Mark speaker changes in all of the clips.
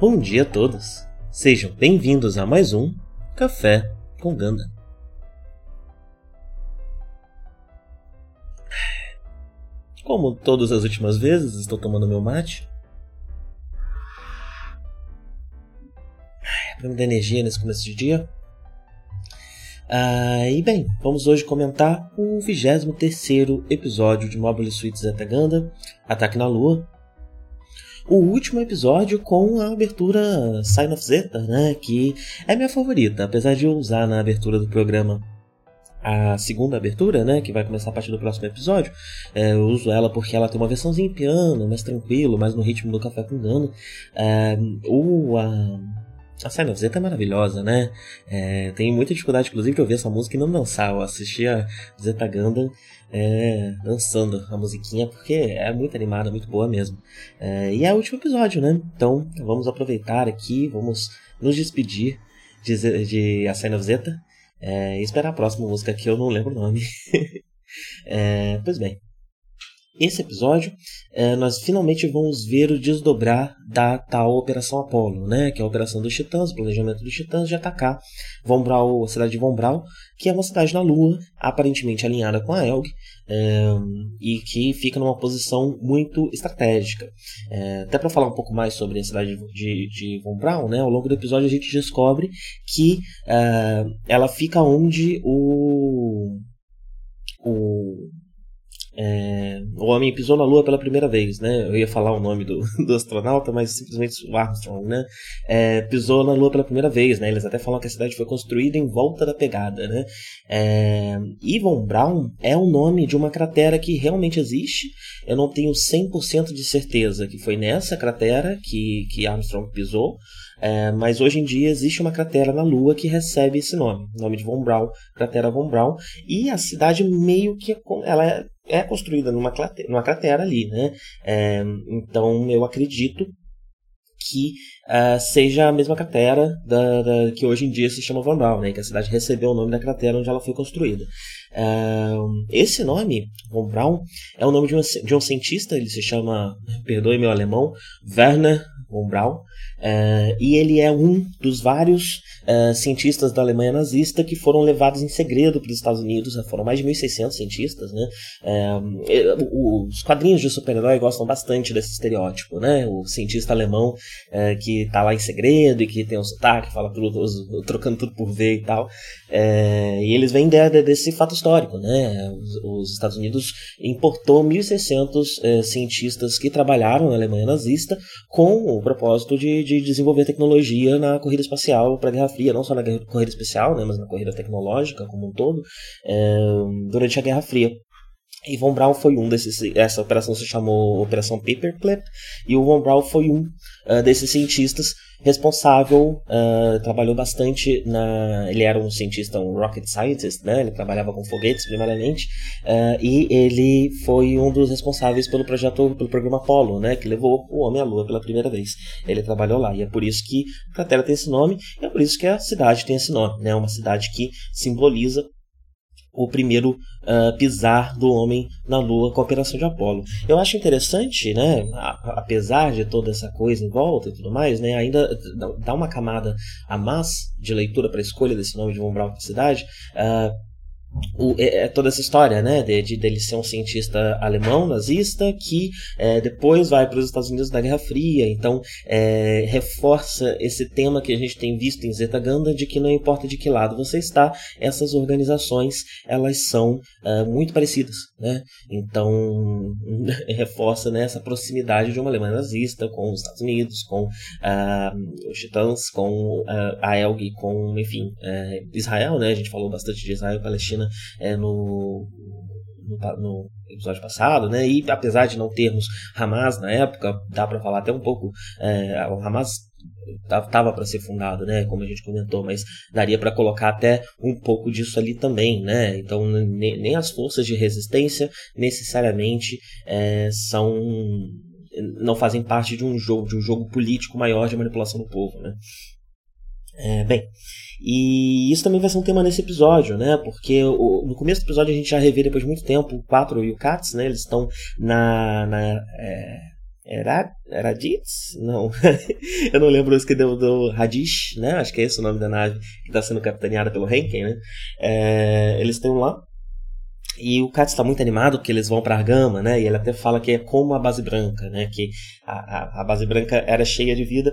Speaker 1: Bom dia a todos! Sejam bem-vindos a mais um Café com Ganda. Como todas as últimas vezes, estou tomando meu mate. Para me dar energia nesse começo de dia. Ah, e bem, vamos hoje comentar o 23 episódio de Mobile Suit Zeta Ganda, Ataque na Lua, o último episódio com a abertura Sign of Zeta, né? Que é minha favorita, apesar de eu usar na abertura do programa a segunda abertura, né, que vai começar a partir do próximo episódio, é, eu uso ela porque ela tem uma versãozinha em piano, mais tranquilo, mais no ritmo do Café com Gano. É, o, a, a Sign of Zeta é maravilhosa, né? É, tem muita dificuldade, inclusive, de ouvir essa música e não dançar. Eu assisti a Zeta Gundam é, dançando a musiquinha, porque é muito animada, muito boa mesmo. É, e é o último episódio, né? Então vamos aproveitar aqui, vamos nos despedir de, de A of Zeta é, e esperar a próxima música que eu não lembro o nome. É, pois bem, esse episódio, é, nós finalmente vamos ver o desdobrar da tal Operação Apollo, né? que é a operação dos Titãs, o planejamento dos Titãs de atacar Von Braun, a cidade de Von Braun, que é uma cidade na Lua, aparentemente alinhada com a Elg, é, e que fica numa posição muito estratégica. É, até para falar um pouco mais sobre a cidade de, de Von Braun, né? ao longo do episódio a gente descobre que é, ela fica onde o, o é, o homem pisou na Lua pela primeira vez, né? Eu ia falar o nome do, do astronauta, mas simplesmente o Armstrong, né? É, pisou na Lua pela primeira vez, né? Eles até falam que a cidade foi construída em volta da pegada, né? É, Yvon Brown é o nome de uma cratera que realmente existe. Eu não tenho 100% de certeza que foi nessa cratera que, que Armstrong pisou, é, mas hoje em dia existe uma cratera na Lua que recebe esse nome, nome de Von Braun, cratera Von Braun, e a cidade meio que ela é construída numa cratera, numa cratera ali, né? É, então eu acredito que uh, seja a mesma cratera da, da, que hoje em dia se chama Van Braun, né? Que a cidade recebeu o nome da cratera onde ela foi construída. Uh, esse nome, Von Braun, é o nome de um, de um cientista, ele se chama, perdoe meu alemão, Werner von Braun, uh, e ele é um dos vários uh, cientistas da Alemanha nazista que foram levados em segredo para os Estados Unidos, né? foram mais de 1.600 cientistas, né? Uh, os quadrinhos de super-herói gostam bastante desse estereótipo, né? O cientista alemão que está lá em segredo e que tem um sotaque, fala tudo, trocando tudo por ver e tal, e eles vêm de, desse fato histórico, né? Os, os Estados Unidos importou 1.600 cientistas que trabalharam na Alemanha nazista com o propósito de, de desenvolver tecnologia na corrida espacial para a Guerra Fria, não só na corrida espacial, né, mas na corrida tecnológica como um todo, é, durante a Guerra Fria. E Von Braun foi um desses. Essa operação se chamou Operação Paperclip, e o Von Braun foi um uh, desses cientistas responsável, uh, trabalhou bastante na. Ele era um cientista, um rocket scientist, né? Ele trabalhava com foguetes primariamente, uh, e ele foi um dos responsáveis pelo projeto, pelo programa Apollo, né? Que levou o homem à Lua pela primeira vez. Ele trabalhou lá, e é por isso que a cratera tem esse nome, e é por isso que a cidade tem esse nome, né? Uma cidade que simboliza o primeiro uh, pisar do homem na Lua com a operação de Apolo. Eu acho interessante, né, apesar de toda essa coisa em volta e tudo mais, né, ainda dá uma camada a mais de leitura para a escolha desse nome de Von Braun para a cidade. Uh, o, é, é, toda essa história, né, de, de dele ser um cientista alemão nazista que é, depois vai para os Estados Unidos da Guerra Fria, então é, reforça esse tema que a gente tem visto em Zetaganda de que não importa de que lado você está, essas organizações elas são é, muito parecidas, né, então reforça né, essa proximidade de uma Alemanha nazista com os Estados Unidos, com ah, os Titãs, com ah, a Elg, com enfim é, Israel, né, a gente falou bastante de Israel e Palestina é, no, no, no, episódio passado, né? E apesar de não termos Hamas na época, dá para falar até um pouco. É, o Hamas estava para ser fundado, né? Como a gente comentou, mas daria para colocar até um pouco disso ali também, né? Então nem as forças de resistência necessariamente é, são não fazem parte de um jogo de um jogo político maior de manipulação do povo, né? É, bem, e isso também vai ser um tema nesse episódio, né? Porque o, no começo do episódio a gente já revê depois de muito tempo o 4 e o Katz, né? Eles estão na. na é, era, Raditz? Não. eu não lembro isso que deu do Radish, né? Acho que é esse o nome da nave que está sendo capitaneada pelo Henken, né? É, eles estão lá. E o Katz está muito animado porque eles vão para Argama, né? E ele até fala que é como a base branca, né? Que a, a, a base branca era cheia de vida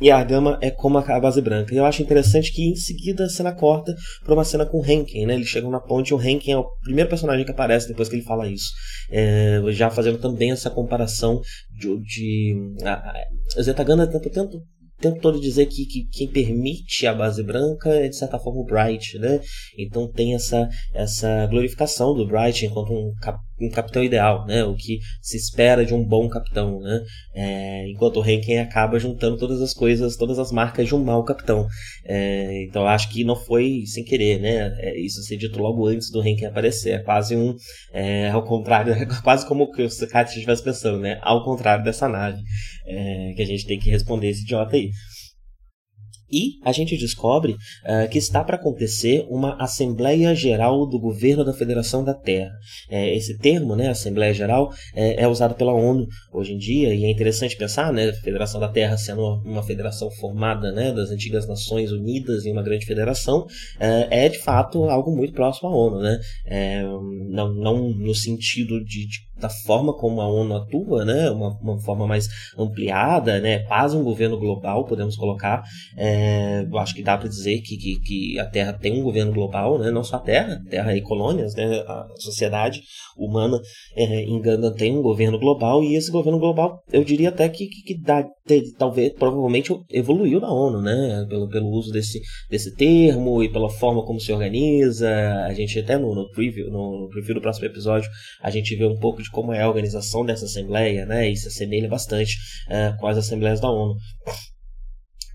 Speaker 1: e a gama é como a base branca. E eu acho interessante que em seguida a cena corta para uma cena com o Henken, né? Eles chegam na ponte e o Henken é o primeiro personagem que aparece depois que ele fala isso. É, já fazendo também essa comparação de. de a, a Zetaganda tenta, tenta o tempo todo dizer que, que, quem permite a base branca é de certa forma o Bright, né? Então tem essa, essa glorificação do Bright enquanto um, cap, um capitão ideal, né? O que se espera de um bom capitão, né? É, enquanto o Henken acaba juntando todas as coisas, todas as marcas de um mau capitão. É, então acho que não foi sem querer, né? É, isso ser dito logo antes do Henken aparecer. É quase um, é, ao contrário, é quase como que o Sakati estivesse pensando, né? Ao contrário dessa nave, é, que a gente tem que responder esse idiota aí. E a gente descobre uh, que está para acontecer uma Assembleia Geral do Governo da Federação da Terra. É, esse termo, né, Assembleia Geral, é, é, usado pela ONU hoje em dia e é interessante pensar, né, Federação da Terra sendo uma, uma federação formada né, das antigas Nações Unidas em uma grande federação, é, é de fato algo muito próximo à ONU. Né? Não, não no sentido de, de da forma como a ONU atua, né, uma, uma forma mais ampliada, né, quase um governo global, podemos colocar. É, eu acho que dá para dizer que, que, que, a Terra tem um governo global, né, não só a Terra, Terra e colônias, né, a sociedade humana é, em Ganda tem um governo global e esse governo global, eu diria até que, que, que dá, talvez, provavelmente evoluiu da ONU, né, pelo, pelo uso desse, desse termo e pela forma como se organiza. A gente até no, no preview, no, no preview do próximo episódio, a gente vê um pouco de como é a organização dessa Assembleia, né? E se assemelha bastante uh, com as Assembleias da ONU.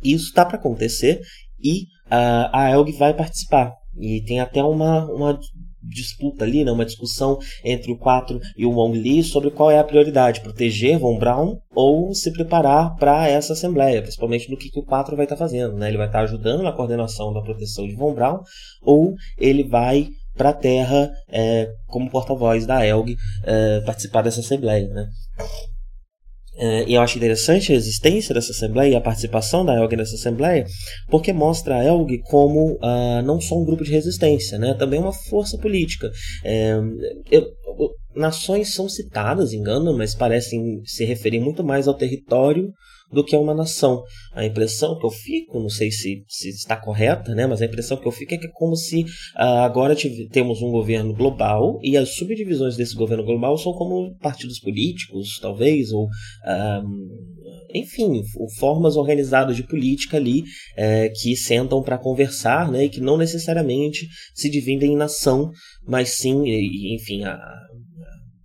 Speaker 1: Isso está para acontecer e uh, a ELG vai participar. E tem até uma, uma disputa ali, né, uma discussão entre o 4 e o Wong Li sobre qual é a prioridade, proteger Von Braun ou se preparar para essa assembleia, principalmente no que, que o 4 vai estar tá fazendo. Né? Ele vai estar tá ajudando na coordenação da proteção de Von Braun ou ele vai para a Terra é, como porta-voz da ELG é, participar dessa assembleia. Né? É, e eu acho interessante a existência dessa assembleia e a participação da ELG nessa assembleia, porque mostra a ELG como uh, não só um grupo de resistência, né? também uma força política. É, eu, nações são citadas, engano, mas parecem se referir muito mais ao território do que a uma nação. A impressão que eu fico, não sei se, se está correta, né, mas a impressão que eu fico é que é como se uh, agora temos um governo global e as subdivisões desse governo global são como partidos políticos, talvez, ou enfim, formas organizadas de política ali uh, que sentam para conversar né, e que não necessariamente se dividem em nação, mas sim, enfim, a,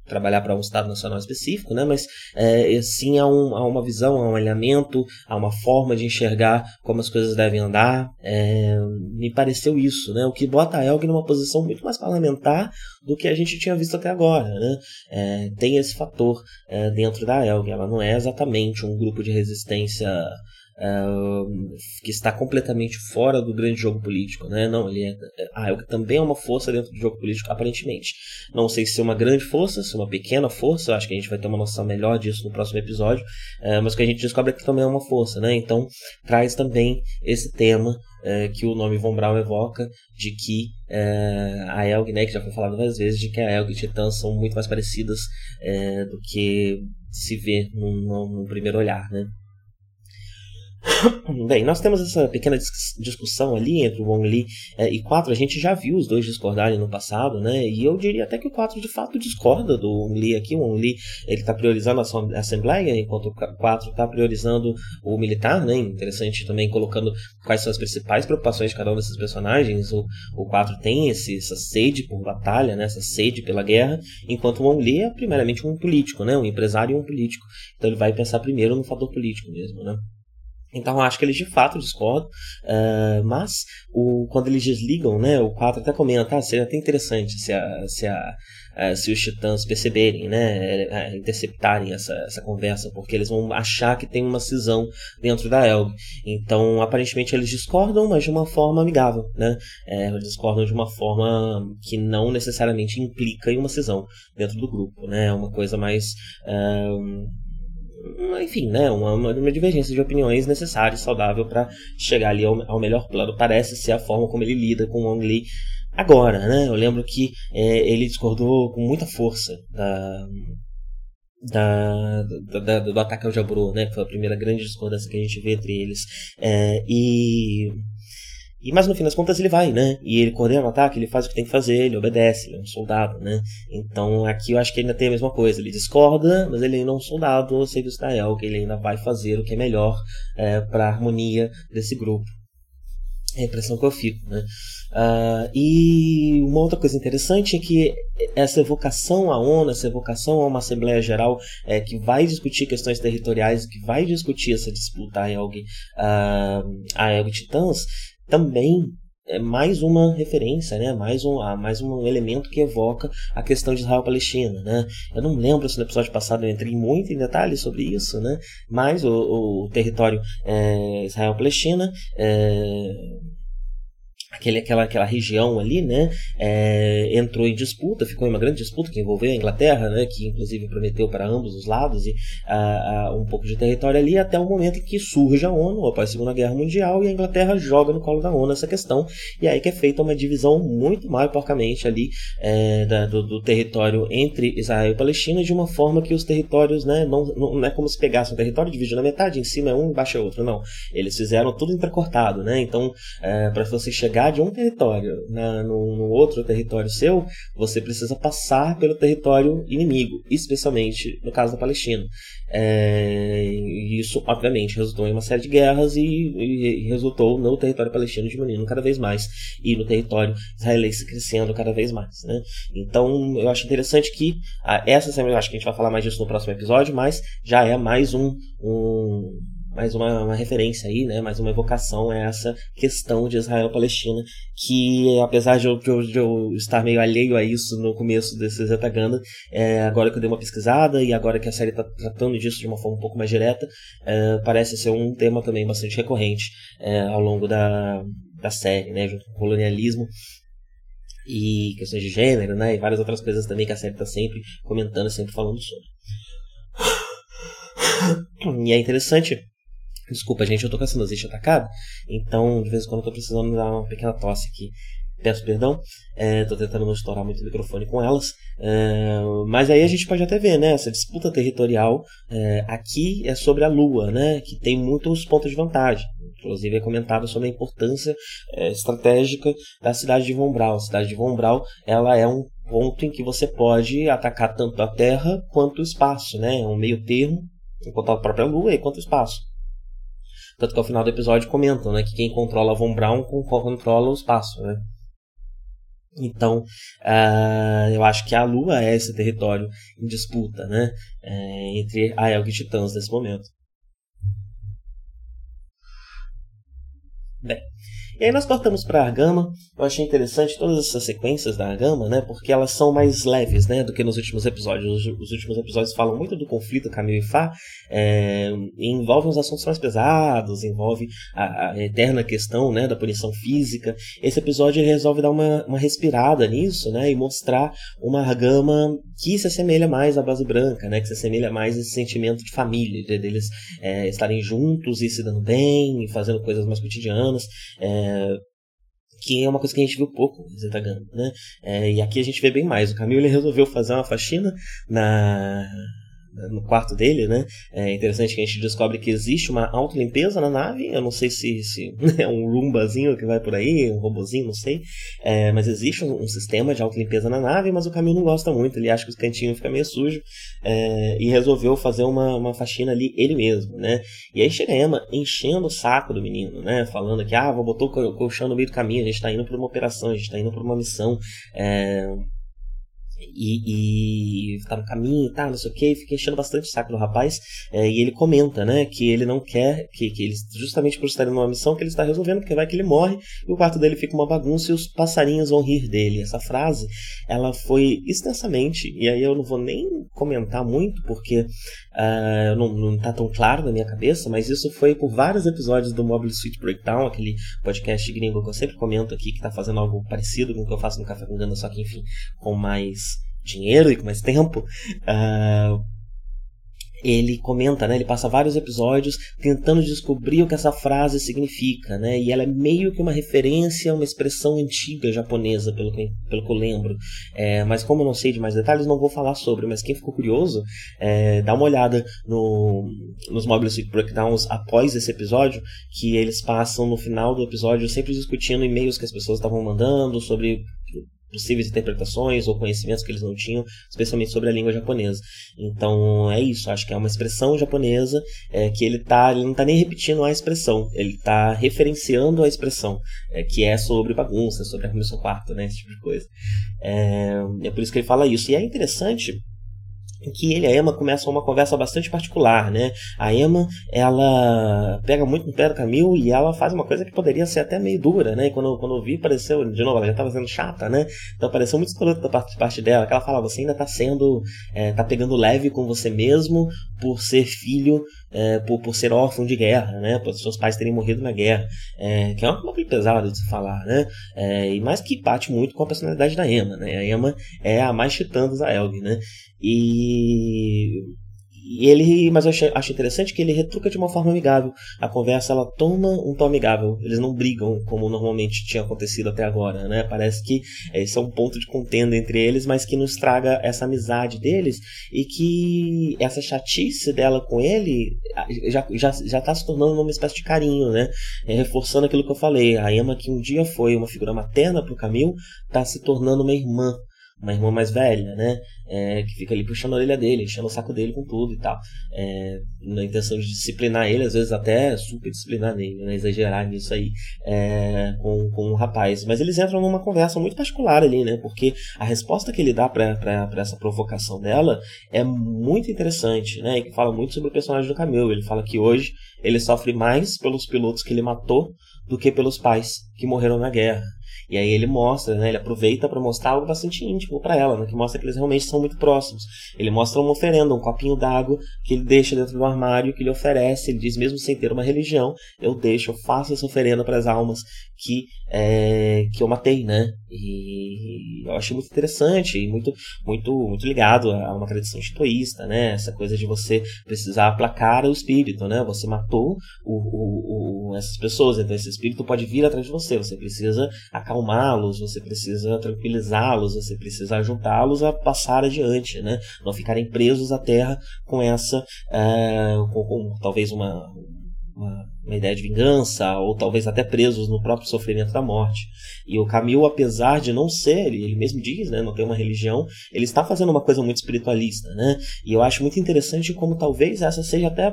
Speaker 1: trabalhar para um Estado Nacional específico, né? mas é, sim há, um, há, uma visão, há um alinhamento, há uma forma de enxergar como as coisas devem andar. É, me pareceu isso, né? o que bota a Elg numa posição muito mais parlamentar do que a gente tinha visto até agora. Né? É, tem esse fator é, dentro da Elg, ela não é exatamente um grupo de resistência que está completamente fora do grande jogo político, né? Não, ele é, a Helg também é uma força dentro do jogo político, aparentemente. Não sei se é uma grande força, se é uma pequena força, acho que a gente vai ter uma noção melhor disso no próximo episódio, uh, mas o que a gente descobre é que também é uma força, né? Então traz também esse tema que o nome Von Braun evoca, de que uh, a Elg, né, que já foi falado várias vezes, de que a Elg e Titã são muito mais parecidas do que se vê num, num primeiro olhar, né? Bem, nós temos essa pequena discussão ali entre o Wong Li é, e 4. A gente já viu os dois discordarem no passado, né? E eu diria até que o 4 de fato discorda do Wong Li aqui. O Wong Li ele está priorizando a Assembleia, enquanto o 4 está priorizando o militar, né? Interessante também colocando quais são as principais preocupações de cada um desses personagens. O, o 4 tem esse, essa sede por batalha, né? essa sede pela guerra, enquanto o Wong Li é primeiramente um político, né? um empresário e um político. Então ele vai pensar primeiro no fator político mesmo, né? Então acho que eles de fato discordam, uh, mas o, quando eles desligam, né, o 4 até comenta, ah, seria até interessante se, a, se, a, uh, se os titãs perceberem, né, uh, interceptarem essa, essa conversa, porque eles vão achar que tem uma cisão dentro da Elg. Então aparentemente eles discordam, mas de uma forma amigável, né, é, eles discordam de uma forma que não necessariamente implica em uma cisão dentro do grupo, né, é uma coisa mais enfim, né, uma, uma divergência de opiniões necessária e saudável para chegar ali ao, ao, melhor plano. Parece ser a forma como ele lida com o Wong Li agora, né? Eu lembro que é, ele discordou com muita força da, da, da, do ataque ao Jaburo, né? Que foi a primeira grande discordância que a gente vê entre eles. É, e e, mas no fim das contas ele vai, né? E ele coordena o ataque, ele faz o que tem que fazer, ele obedece, ele é um soldado, né? Então aqui eu acho que ainda tem a mesma coisa. Ele discorda, mas ele ainda é um soldado ao serviço Israel, que ele ainda vai fazer o que é melhor é, para a harmonia desse grupo. É a impressão que eu fico, né? Uh, e uma outra coisa interessante é que essa evocação à ONU, essa evocação a uma Assembleia Geral é, que vai discutir questões territoriais, que vai discutir essa disputa a Elg, uh, a Elg Titãs, também é mais uma referência, né? mais, um, ah, mais um elemento que evoca a questão de Israel-Palestina. Né? Eu não lembro se no episódio passado eu entrei muito em detalhes sobre isso, né? mas o, o território é, Israel-Palestina é, aquele, aquela, aquela região ali, né, é, entrou em disputa, ficou em uma grande disputa que envolveu a Inglaterra, né, que inclusive prometeu para ambos os lados e, a, a, um pouco de território ali, até o momento em que surge a ONU após a Segunda Guerra Mundial e a Inglaterra joga no colo da ONU essa questão, e aí que é feita uma divisão muito mais porcamente ali é, da, do, do, território entre Israel e Palestina, de uma forma que os territórios, né, não, não, é como se pegasse um território dividido na metade, em cima é um, embaixo é outro, não. Eles fizeram tudo entrecortado, né, então é, para você chegar chegar de um território na, no, no, outro território seu, você precisa passar pelo território inimigo, especialmente no caso da Palestina. É, isso, obviamente, resultou em uma série de guerras e, e, resultou no território palestino diminuindo cada vez mais e no território israelense crescendo cada vez mais. Né? Então, eu acho interessante que a, essa semana, eu acho que a gente vai falar mais disso no próximo episódio, mas já é mais um, um mais uma, uma referência aí, né? Mais uma evocação a essa questão de Israel-Palestina, que apesar de eu, de, eu, de eu, estar meio alheio a isso no começo desse Zetaganda, é, agora que eu dei uma pesquisada e agora que a série está tratando disso de uma forma um pouco mais direta, é, parece ser um tema também bastante recorrente é, ao longo da, da série, né? Junto com o colonialismo e questões de gênero, né? E várias outras coisas também que a série está sempre comentando, sempre falando sobre. E é interessante Desculpa, gente, eu tô com a sinusite atacada, então de vez em quando eu tô precisando dar uma pequena tosse aqui. Peço perdão, é, tô tentando não estourar muito o microfone com elas, é, mas aí a gente pode até ver, né, essa disputa territorial é, aqui é sobre a Lua, né, que tem muitos pontos de vantagem. Inclusive é comentado sobre a importância é, estratégica da cidade de Von Braun. A cidade de Von Braun, ela é um ponto em que você pode atacar tanto a Terra quanto o espaço, né, é um meio termo enquanto a própria Lua e quanto o espaço. Tanto que ao final do episódio comentam, né, que quem controla Von Braun controla o espaço, né. Então, uh, eu acho que a Lua é esse território em disputa, né, é, entre a Elg e Titãs nesse momento. Bem, E aí nós cortamos para a Gama. Eu achei interessante todas essas sequências da Gama, né? Porque elas são mais leves, né? Do que nos últimos episódios. Os, os últimos episódios falam muito do conflito Camille e Fá. É, e envolvem uns assuntos mais pesados, envolve a, a, eterna questão, né? Da punição física. Esse episódio resolve dar uma, uma respirada nisso, né? E mostrar uma Gama que se assemelha mais à base branca, né? Que se assemelha mais a esse sentimento de família, de, deles é, estarem juntos e se dando bem, e fazendo coisas mais cotidianas. É, que é uma coisa que a gente viu pouco em Zetagana, né? É, e aqui a gente vê bem mais. O Camilo resolveu fazer uma faxina na no quarto dele, né? É interessante que a gente descobre que existe uma autolimpeza na nave. Eu não sei se, se é um rumbazinho que vai por aí, um robozinho, não sei. É, mas existe um, um, sistema de autolimpeza na nave, mas o Camilo não gosta muito. Ele acha que os cantinhos ficam meio sujos é, e resolveu fazer uma, uma faxina ali ele mesmo, né? E aí chega a Emma enchendo o saco do menino, né? Falando que, ah, vou botar o colchão no meio do caminho, a gente tá indo para uma operação, a gente tá indo para uma missão. É, e, e tá no caminho e tá, não sei o que, fica enchendo bastante o saco do rapaz. É, e ele comenta, né, que ele não quer, que, que ele, justamente por estar numa missão que ele está resolvendo, porque vai que ele morre e o quarto dele fica uma bagunça e os passarinhos vão rir dele. Essa frase, ela foi extensamente, e aí eu não vou nem comentar muito, porque uh, não, não tá tão claro na minha cabeça, mas isso foi por vários episódios do Mobile Suite Breakdown, aquele podcast gringo que eu sempre comento aqui, que tá fazendo algo parecido com o que eu faço no Café com Gana, só que enfim, com mais dinheiro e com mais tempo. Uh, ele comenta, né, ele passa vários episódios tentando descobrir o que essa frase significa, né, e ela é meio que uma referência a uma expressão antiga japonesa, pelo que, pelo que eu lembro. É, mas como eu não sei de mais detalhes, não vou falar sobre, mas quem ficou curioso, é, dá uma olhada no, nos Mobile Suit Breakdowns após esse episódio, que eles passam no final do episódio sempre discutindo e-mails que as pessoas estavam mandando sobre possíveis interpretações ou conhecimentos que eles não tinham, especialmente sobre a língua japonesa. Então é isso, acho que é uma expressão japonesa é, que ele, tá, ele não está nem repetindo a expressão, ele está referenciando a expressão, é, que é sobre bagunça, sobre a comissão quarta, né, esse tipo de coisa. É, é por isso que ele fala isso. E é interessante que ele e a Emma começam uma conversa bastante particular, né? A Emma, ela pega muito no pé do Camil e ela faz uma coisa que poderia ser até meio dura, né? E quando, quando eu vi, pareceu, de novo, ela já estava sendo chata, né? Então pareceu muito escroto da parte, parte dela, que ela fala, você ainda está sendo, é, tá pegando leve com você mesmo por ser filho, é, por, por ser órfão de guerra, né? Por seus pais terem morrido na guerra, é, que é uma coisa pesada de se falar, né? É, e mais que bate muito com a personalidade da Emma, né? A Emma é a mais titã dos Aelg, né? E e ele, mas eu acho interessante que ele retruca de uma forma amigável. A conversa ela toma um tom amigável. Eles não brigam como normalmente tinha acontecido até agora, né? Parece que esse é um ponto de contenda entre eles, mas que não estraga essa amizade deles e que essa chatice dela com ele já, já, já tá se tornando uma espécie de carinho, né? É, reforçando aquilo que eu falei. A Emma, que um dia foi uma figura materna pro Camil, tá se tornando uma irmã uma irmã mais velha, né? É, que fica ali puxando a orelha dele, enchendo o saco dele com tudo e tal. É, na intenção de disciplinar ele, às vezes até super disciplinar nele, né? exagerar nisso aí é, com, com o rapaz. Mas eles entram numa conversa muito particular ali, né? Porque a resposta que ele dá para essa provocação dela é muito interessante, né? E que fala muito sobre o personagem do Camille. Ele fala que hoje ele sofre mais pelos pilotos que ele matou do que pelos pais que morreram na guerra. E aí ele mostra, né, ele aproveita para mostrar algo bastante íntimo para ela, né, que mostra que eles realmente são muito próximos. Ele mostra uma oferenda, um copinho d'água que ele deixa dentro do armário, que ele oferece, ele diz mesmo sem ter uma religião, eu deixo, eu faço essa oferenda para as almas que é, que eu matei, né? E eu achei muito interessante e muito muito muito ligado a uma tradição estoísta, né? Essa coisa de você precisar aplacar o espírito, né? Você matou o, o, o, essas pessoas, então esse espírito pode vir atrás de você. Você precisa acalmá-los, você precisa tranquilizá-los, você precisa ajudá-los a passar adiante, né? Não ficarem presos à terra com essa, uh, com, com talvez uma uma, uma, ideia de vingança, ou talvez até presos no próprio sofrimento da morte. E o Camil, apesar de não ser, ele mesmo diz, né, não tem uma religião, ele está fazendo uma coisa muito espiritualista, né? E eu acho muito interessante como talvez essa seja até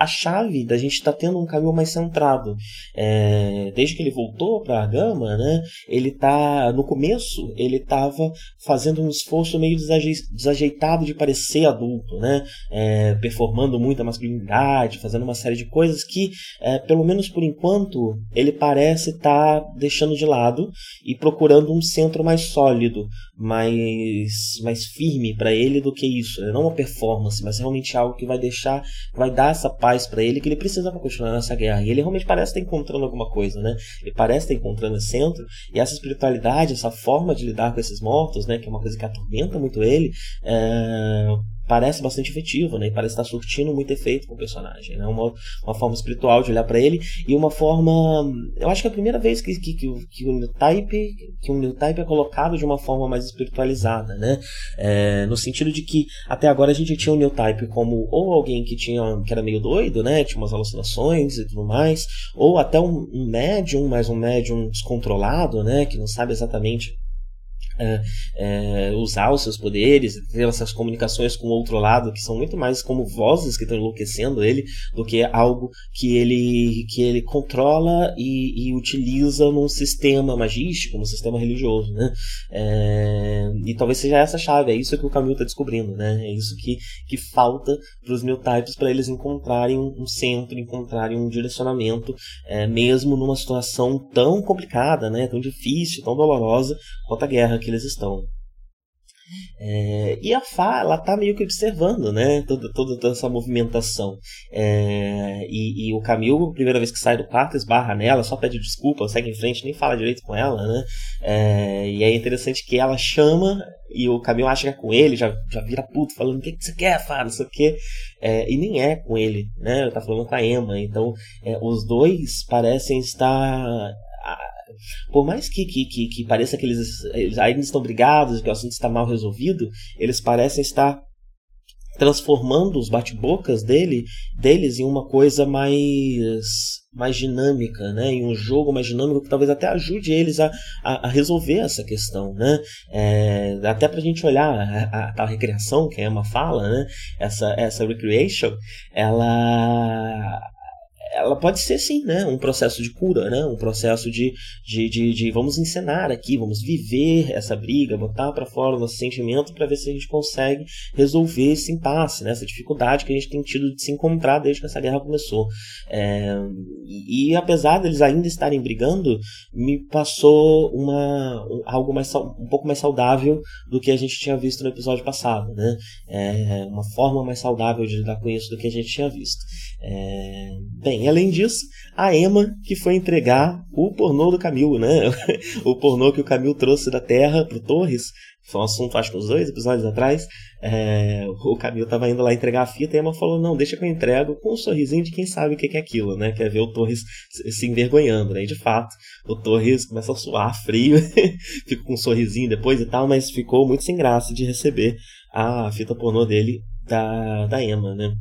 Speaker 1: a chave da gente estar tá tendo um caminho mais centrado. É, desde que ele voltou para a Gama, né, ele tá no começo ele estava fazendo um esforço meio desajeitado de parecer adulto, né, é, performando muita masculinidade, fazendo uma série de coisas que, é, pelo menos por enquanto, ele parece estar tá deixando de lado e procurando um centro mais sólido, mais mais firme para ele do que isso. Não uma performance, mas realmente algo que vai deixar, vai dar essa paz para ele que ele precisa para continuar nessa guerra. E ele realmente parece estar encontrando alguma coisa, né? Ele parece estar encontrando esse centro e essa espiritualidade, essa forma de lidar com esses mortos, né? Que é uma coisa que atormenta muito ele. É parece bastante efetivo, né? E parece estar surtindo muito efeito com o personagem, né? Uma, uma forma espiritual de olhar para ele e uma forma, eu acho que é a primeira vez que, que, que, que o new type que o new type é colocado de uma forma mais espiritualizada, né? É, no sentido de que até agora a gente tinha o new type como ou alguém que tinha que era meio doido, né? Tinha umas alucinações e tudo mais, ou até um, um médium, mas um médium descontrolado, né? Que não sabe exatamente é, usar os seus poderes, ter essas comunicações com o outro lado, que são muito mais como vozes que estão enlouquecendo ele, do que algo que ele, que ele controla e, e utiliza num sistema magístico, num sistema religioso. Né? É, e talvez seja essa chave, é isso que o Camilo está descobrindo, né? é isso que, que falta para os New Types para eles encontrarem um centro, encontrarem um direcionamento, mesmo numa situação tão complicada, né? tão difícil, tão dolorosa quanto a guerra que eles estão. É, e a Fá, ela tá meio que observando, né, toda, toda, toda essa movimentação. É, e, e, o Camil, primeira vez que sai do quarto, esbarra nela, só pede desculpa, segue em frente, nem fala direito com ela, né. É, e é interessante que ela chama e o Camil acha que é com ele, já, já vira puto, falando: o que, que você quer, Fá, não sei o quê. É, e nem é com ele, né, ele tá falando com a Emma. Então, é, os dois parecem estar por mais que, que, que, que pareça que eles, eles ainda estão brigados, que o assunto está mal resolvido, eles parecem estar transformando os bate-bocas dele, deles em uma coisa mais mais dinâmica, né? Em um jogo mais dinâmico que talvez até ajude eles a, a, a resolver essa questão, né? É, até pra gente olhar a, a, tal recreação que a Emma fala, né? Essa, essa recreation, ela ela pode ser sim, né, um processo de cura, né, um processo de, de, de, de vamos encenar aqui, vamos viver essa briga, botar para fora o nosso sentimento para ver se a gente consegue resolver esse impasse, né, essa dificuldade que a gente tem tido de se encontrar desde que essa guerra começou. É, e, e, apesar deles ainda estarem brigando, me passou uma algo mais um pouco mais saudável do que a gente tinha visto no episódio passado, né, é, uma forma mais saudável de lidar com isso do que a gente tinha visto. É, bem, além disso, a Emma que foi entregar o pornô do Camilo, né? o pornô que o Camilo trouxe da Terra pro Torres. Foi um assunto, acho que uns dois episódios atrás. É, o Camilo tava indo lá entregar a fita e a Emma falou: Não, deixa que eu entrego com um sorrisinho de quem sabe o que é aquilo, né? Quer ver o Torres se envergonhando, né? E de fato, o Torres começa a suar frio, fica com um sorrisinho depois e tal, mas ficou muito sem graça de receber a fita pornô dele da, da Emma, né?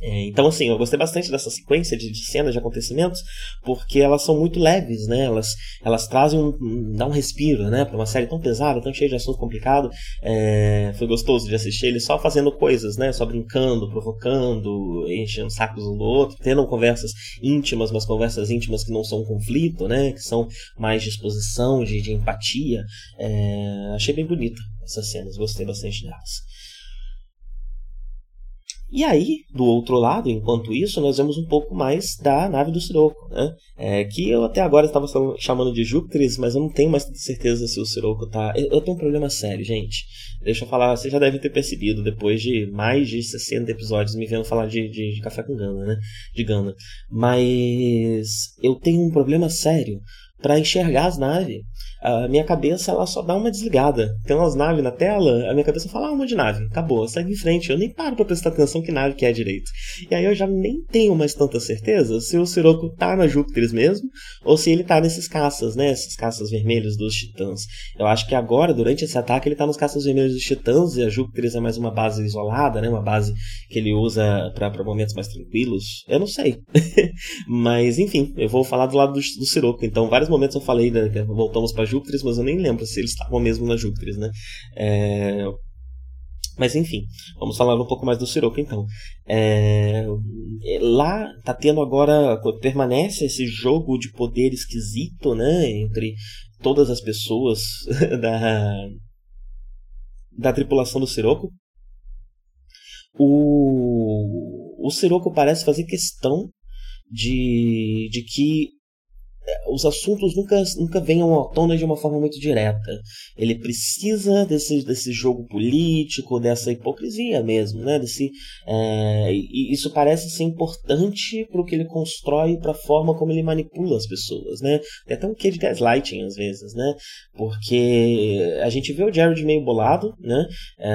Speaker 1: É, então, assim, eu gostei bastante dessa sequência de, de, cenas, de acontecimentos, porque elas são muito leves, né? Elas, elas trazem um, um, dá um respiro, né? Para uma série tão pesada, tão cheia de assunto complicado. É, foi gostoso de assistir ele só fazendo coisas, né? Só brincando, provocando, enchendo sacos um do outro, tendo conversas íntimas, mas conversas íntimas que não são um conflito, né? Que são mais de exposição, de, de empatia. É, achei bem bonita essas cenas, gostei bastante delas. E aí, do outro lado, enquanto isso, nós vemos um pouco mais da nave do Siroco, né? É, que eu até agora estava chamando de Júpiter, mas eu não tenho mais certeza se o Siroco tá. Eu tenho um problema sério, gente. Deixa eu falar, você já deve ter percebido, depois de mais de 60 episódios me vendo falar de, de, de café com Gana, né? De Gana. Mas eu tenho um problema sério para enxergar as naves a minha cabeça ela só dá uma desligada. Tem umas naves na tela, a minha cabeça fala, ah, uma de nave, acabou, segue em frente. Eu nem paro pra prestar atenção que nave que é direito. E aí eu já nem tenho mais tanta certeza se o Siroco tá na Júpiter mesmo, ou se ele tá nesses caças, né? Esses caças vermelhos dos titãs. Eu acho que agora, durante esse ataque, ele tá nos caças vermelhos dos titãs, e a Júpiter é mais uma base isolada, né? Uma base que ele usa para momentos mais tranquilos. Eu não sei. Mas, enfim, eu vou falar do lado do, do Siroco. Então, vários momentos eu falei, né, voltamos para Júpiter, mas eu nem lembro se eles estavam mesmo na Júpiter, né? É... Mas enfim, vamos falar um pouco mais do Siroco então. É, lá tá tendo agora, permanece esse jogo de poder esquisito, né, entre todas as pessoas da, da tripulação do Siroco. O, o parece fazer questão de, de que os assuntos nunca, nunca venham à tona de uma forma muito direta. Ele precisa desse, desse jogo político, dessa hipocrisia mesmo, né? Desse, é, e isso parece ser importante para o que ele constrói, para a forma como ele manipula as pessoas, né? Tem até um quê de gaslighting às vezes, né? Porque a gente vê o Jared meio bolado, né? É,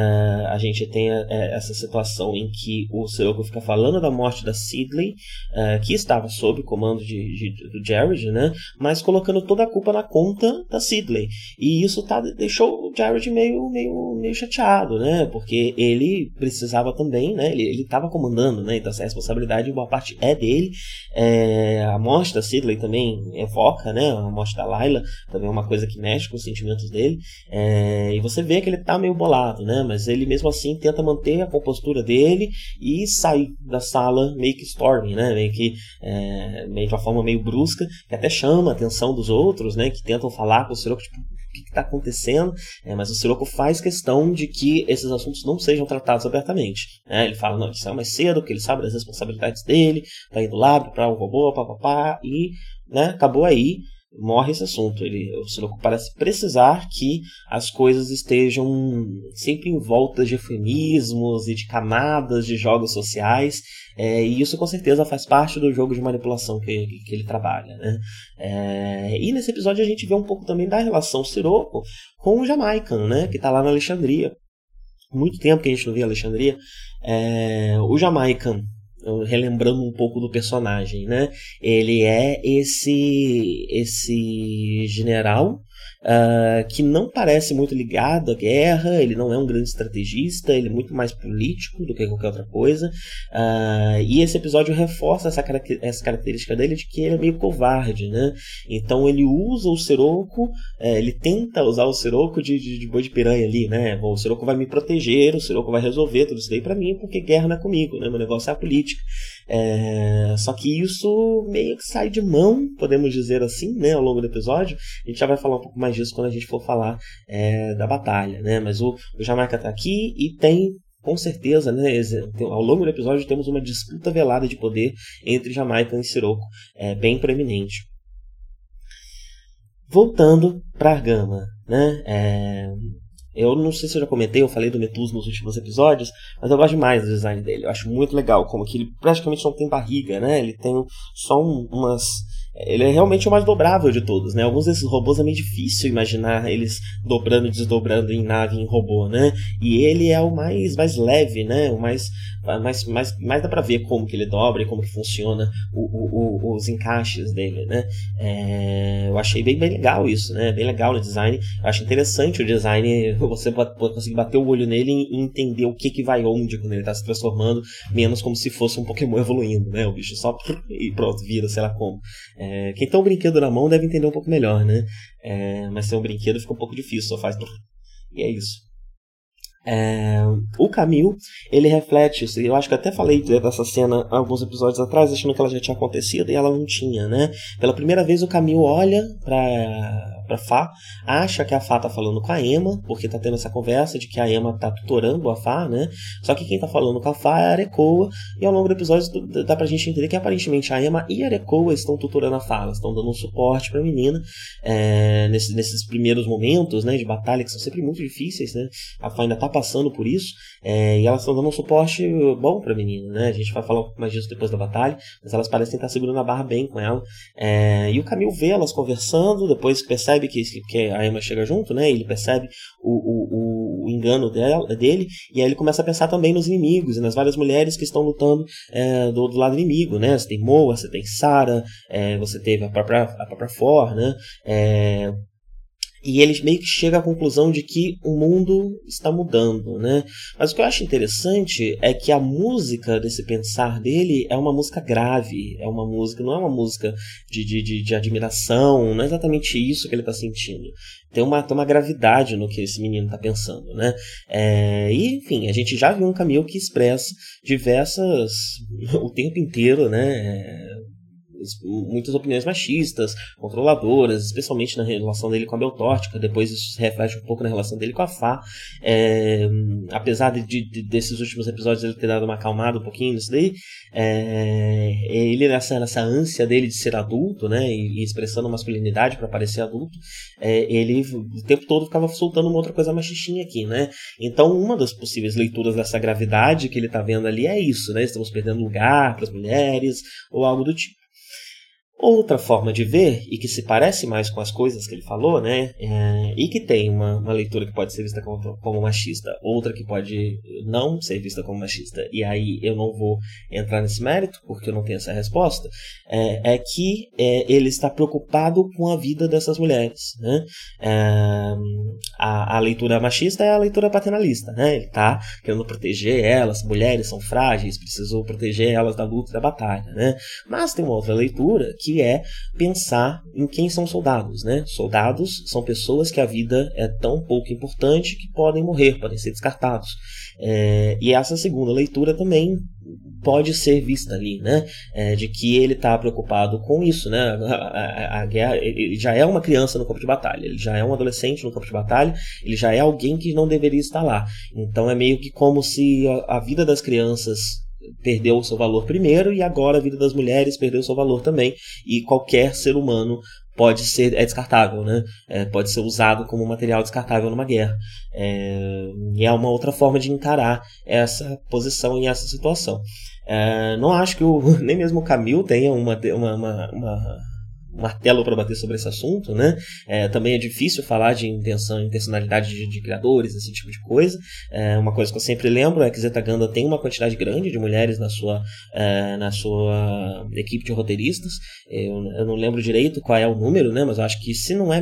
Speaker 1: a gente tem é, essa situação em que o Sirocco fica falando da morte da Sidley, é, que estava sob o comando de, de, do Jared, né? Mas colocando toda a culpa na conta da Sidley. E isso tá, deixou o Jared meio, meio, meio chateado, né? Porque ele precisava também, né? Ele estava comandando, né? Então essa responsabilidade, boa parte é dele. É, a morte da Sidley também evoca, né? A morte da Layla também é uma coisa que mexe com os sentimentos dele. É, e você vê que ele tá meio bolado, né? Mas ele mesmo assim tenta manter a compostura dele e sair da sala meio que storming, né? Meio que é, meio de uma forma meio brusca, que até chama a atenção dos outros, né? Que tentam falar com o Siroco, tipo, o que está acontecendo? É, mas o Siroco faz questão de que esses assuntos não sejam tratados abertamente. Né? Ele fala, não, ele saiu mais cedo, porque ele sabe das responsabilidades dele, tá indo lá para um robô, papapá, e né, acabou aí morre esse assunto. Ele, o Siroco parece precisar que as coisas estejam sempre em volta de eufemismos e de camadas de jogos sociais, é, e isso com certeza faz parte do jogo de manipulação que, que ele trabalha. Né? É, e nesse episódio a gente vê um pouco também da relação Siroco com o Jamaican, né, que está lá na Alexandria. Muito tempo que a gente não via Alexandria. É, o Jamaican relembrando um pouco do personagem, né? Ele é esse esse general uh, que não parece muito ligado à guerra, ele não é um grande estrategista, ele é muito mais político do que qualquer outra coisa. Uh, e esse episódio reforça essa, essa característica dele de que ele é meio covarde, né? Então ele usa o Seroco, é, ele tenta usar o Seroco de, de, de, boi de piranha ali, né? Bom, o Seroco vai me proteger, o Seroco vai resolver tudo isso daí para mim, porque guerra não é comigo, né? Meu negócio é a política. É, só que isso meio que sai de mão, podemos dizer assim, né, ao longo do episódio. A gente já vai falar um pouco mais disso quando a gente for falar é, da batalha, né? Mas o, o Jamaica tá aqui e tem com certeza, né, ao longo do episódio temos uma disputa velada de poder entre Jamaica e Siroco, é, bem proeminente. Voltando para Argama, né, é, eu não sei se eu já comentei, eu falei do Metus nos últimos episódios, mas eu gosto demais do design dele. Eu acho muito legal, como que ele praticamente não tem barriga, né? Ele tem só um, umas ele é realmente o mais dobrável de todos, né? Alguns desses robôs é meio difícil imaginar eles dobrando e desdobrando em nave, em robô, né? E ele é o mais, mais leve, né? O mais, mais, mais, mais dá pra ver como que ele dobra e como que funciona o, o, o, os encaixes dele, né? É, eu achei bem, bem legal isso, né? Bem legal no design. Eu acho interessante o design, você pode conseguir bater o olho nele e entender o que que vai onde quando ele tá se transformando, menos como se fosse um Pokémon evoluindo, né? O bicho só e pronto, vira, sei lá como. É, quem tem um brinquedo na mão deve entender um pouco melhor, né? É, mas sem um brinquedo fica um pouco difícil, só faz. E é isso. É, o Camil, ele reflete isso. Eu acho que até falei dessa cena alguns episódios atrás, achando que ela já tinha acontecido e ela não tinha, né? Pela primeira vez o Camil olha para para Fá, acha que a Fá tá falando com a Emma, porque tá tendo essa conversa de que a Emma tá tutorando a Fá, né? Só que quem tá falando com a Fá é a Arecoa, e ao longo do episódio dá pra gente entender que aparentemente a Emma e a Arecoa estão tutorando a Fá, elas estão dando um suporte pra menina é, nesses, nesses primeiros momentos, né, de batalha, que são sempre muito difíceis, né? A Fá ainda tá passando por isso, é, e elas estão dando um suporte bom pra menina, né? A gente vai falar mais disso depois da batalha, mas elas parecem estar segurando a barra bem com ela. É, e o Camil vê elas conversando, depois percebe percebe que, que a Emma chega junto, né? Ele percebe o, o, o engano dela, dele, e aí ele começa a pensar também nos inimigos nas várias mulheres que estão lutando é, do, do, lado inimigo, né? Você tem Moa, você tem Sarah, é, você teve a própria, a própria For, né? É, e ele meio que chega à conclusão de que o mundo está mudando, né? Mas o que eu acho interessante é que a música desse pensar dele é uma música grave, é uma música, não é uma música de, de, de, de admiração, não é exatamente isso que ele está sentindo. Tem uma, tem uma gravidade no que esse menino está pensando, né? É, e, enfim, a gente já viu um Camilo que expressa diversas, o tempo inteiro, né? Muitas opiniões machistas, controladoras, especialmente na relação dele com a Beltórtica. Depois isso se reflete um pouco na relação dele com a Fá. É, apesar de, de, desses últimos episódios ele ter dado uma acalmada um pouquinho nisso daí, é, ele nessa, nessa ânsia dele de ser adulto, né, e, e expressando masculinidade para parecer adulto, é, ele o tempo todo ficava soltando uma outra coisa machistinha aqui, né? Então uma das possíveis leituras dessa gravidade que ele está vendo ali é isso, né? Estamos perdendo lugar para as mulheres ou algo do tipo. Outra forma de ver, e que se parece mais com as coisas que ele falou, né? É, e que tem uma, uma, leitura que pode ser vista como, como, machista, outra que pode não ser vista como machista, e aí eu não vou entrar nesse mérito, porque eu não tenho essa resposta, é, é que é, ele está preocupado com a vida dessas mulheres. Né? É, a, a, leitura machista é a leitura paternalista, né? Ele está querendo proteger elas, mulheres são frágeis, precisou proteger elas da luta e da batalha, né? Mas tem uma outra leitura que é pensar em quem são soldados. Né? Soldados são pessoas que a vida é tão pouco importante que podem morrer, podem ser descartados. É, e essa segunda leitura também pode ser vista ali, né? É, de que ele está preocupado com isso, né? A, a, a, guerra, ele já é uma criança no campo de batalha, ele já é um adolescente no campo de batalha, ele já é alguém que não deveria estar lá. Então é meio que como se a, a vida das crianças perdeu o seu valor primeiro e agora a vida das mulheres perdeu o seu valor também e qualquer ser humano pode ser é descartável, né? É, pode ser usado como material descartável numa guerra. É, e é uma outra forma de encarar essa posição e essa situação. É, não acho que o, nem mesmo o Camil tenha uma, uma, uma, uma martelo para bater sobre esse assunto, né? É, também é difícil falar de intenção, intencionalidade de, de, criadores, esse tipo de coisa. É, uma coisa que eu sempre lembro é que Zetaganda tem uma quantidade grande de mulheres na sua, é, na sua equipe de roteiristas. Eu, eu, não lembro direito qual é o número, né? Mas eu acho que se não é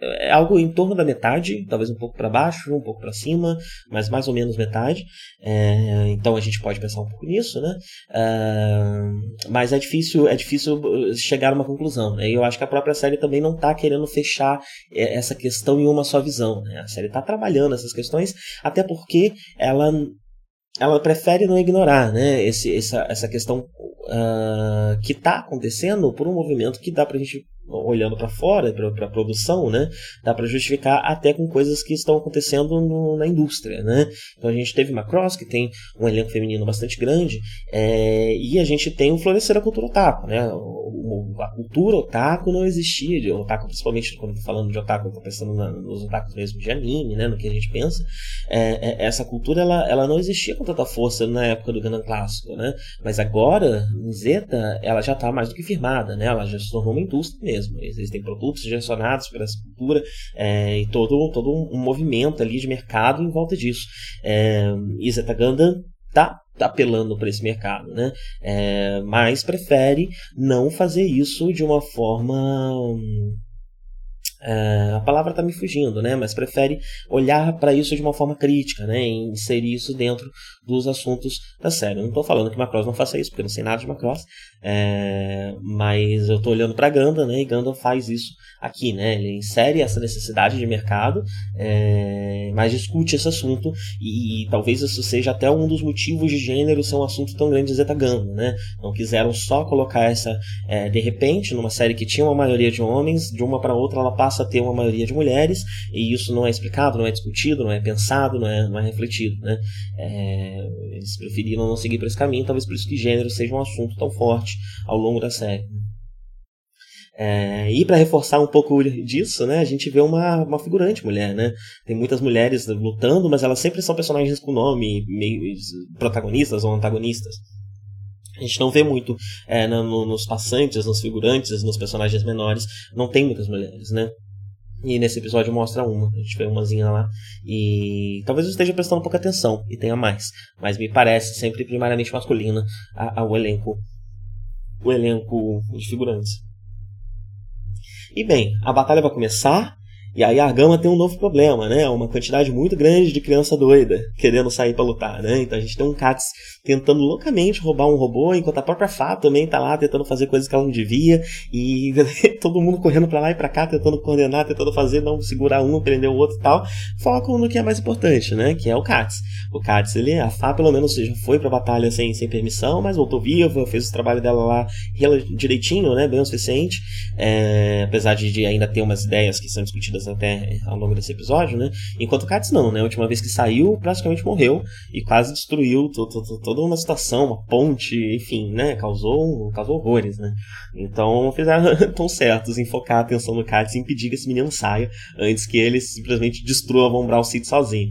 Speaker 1: é algo em torno da metade, talvez um pouco para baixo, um pouco para cima, mas mais ou menos metade. É, então a gente pode pensar um pouco nisso, né? É, mas é difícil, é difícil chegar a uma conclusão. Né? E eu acho que a própria série também não está querendo fechar é, essa questão em uma só visão. Né? A série está trabalhando essas questões, até porque ela ela prefere não ignorar né, esse, essa, essa questão uh, que está acontecendo por um movimento que dá para a gente olhando para fora, para a produção, né, dá para justificar até com coisas que estão acontecendo no, na indústria, né. Então a gente teve Macross, que tem um elenco feminino bastante grande, é, e a gente tem o florescer da cultura otaku, né. O, a cultura otaku não existia, de otaku, principalmente quando falando de otaku, estou pensando na, nos otakus mesmo de anime, né, no que a gente pensa. É, é, essa cultura ela, ela não existia com tanta força na época do Gundam clássico, né. Mas agora, Zeta, ela já está mais do que firmada, né. Ela já se tornou uma indústria mesmo mesmo. Existem produtos direcionados para essa cultura é, e todo, todo um, movimento ali de mercado em volta disso. É, e Zetaganda tá apelando para esse mercado, né? É, mas prefere não fazer isso de uma forma é, a palavra está me fugindo, né? Mas prefere olhar para isso de uma forma crítica, né? E inserir isso dentro dos assuntos da série. Eu não estou falando que Macross não faça isso, porque eu não sei nada de Macross, é, mas eu estou olhando para Ganda, né? E Ganda faz isso aqui, né? Ele insere essa necessidade de mercado, é, mas discute esse assunto e, e, talvez isso seja até um dos motivos de gênero ser um assunto tão grande de Zeta Ganda, né? Não quiseram só colocar essa é, de repente numa série que tinha uma maioria de homens, de uma para outra ela passa a ter uma maioria de mulheres e isso não é explicado, não é discutido, não é pensado, não é, não é refletido, né? É, eles preferiram não seguir por esse caminho, talvez por isso que gênero seja um assunto tão forte ao longo da série. É, e para reforçar um pouco disso, né, a gente vê uma, uma figurante mulher, né? Tem muitas mulheres lutando, mas elas sempre são personagens com nome, meio, protagonistas ou antagonistas. A gente não vê muito é, no, nos passantes, nos figurantes, nos personagens menores, não tem muitas mulheres, né? E nesse episódio mostra uma, a gente vê umazinha lá. E talvez eu esteja prestando pouca atenção e tenha mais. Mas me parece sempre primariamente masculina ao elenco. O elenco de figurantes. E bem, a batalha vai começar. E aí a Argama tem um novo problema, né? Uma quantidade muito grande de criança doida querendo sair para lutar, né? Então a gente tem um Katz tentando loucamente roubar um robô, enquanto a própria Fá também tá lá tentando fazer coisas que ela não devia, e todo mundo correndo para lá e para cá, tentando coordenar, tentando fazer, não segurar um, prender o outro e tal. Focam no que é mais importante, né? Que é o Katz. O Katz, ele, a Fá pelo menos já foi pra batalha sem, sem permissão, mas voltou viva, fez o trabalho dela lá direitinho, né? Bem o suficiente. É, apesar de ainda ter umas ideias que são discutidas até ao longo desse episódio, né? Enquanto Katz não, né? A última vez que saiu, praticamente morreu e quase destruiu toda uma situação, uma ponte, enfim, né? Causou, causou horrores, né? Então fizeram tão certos em focar a atenção no Katz e impedir que esse menino saia antes que ele simplesmente destrua Von Braun City sozinho.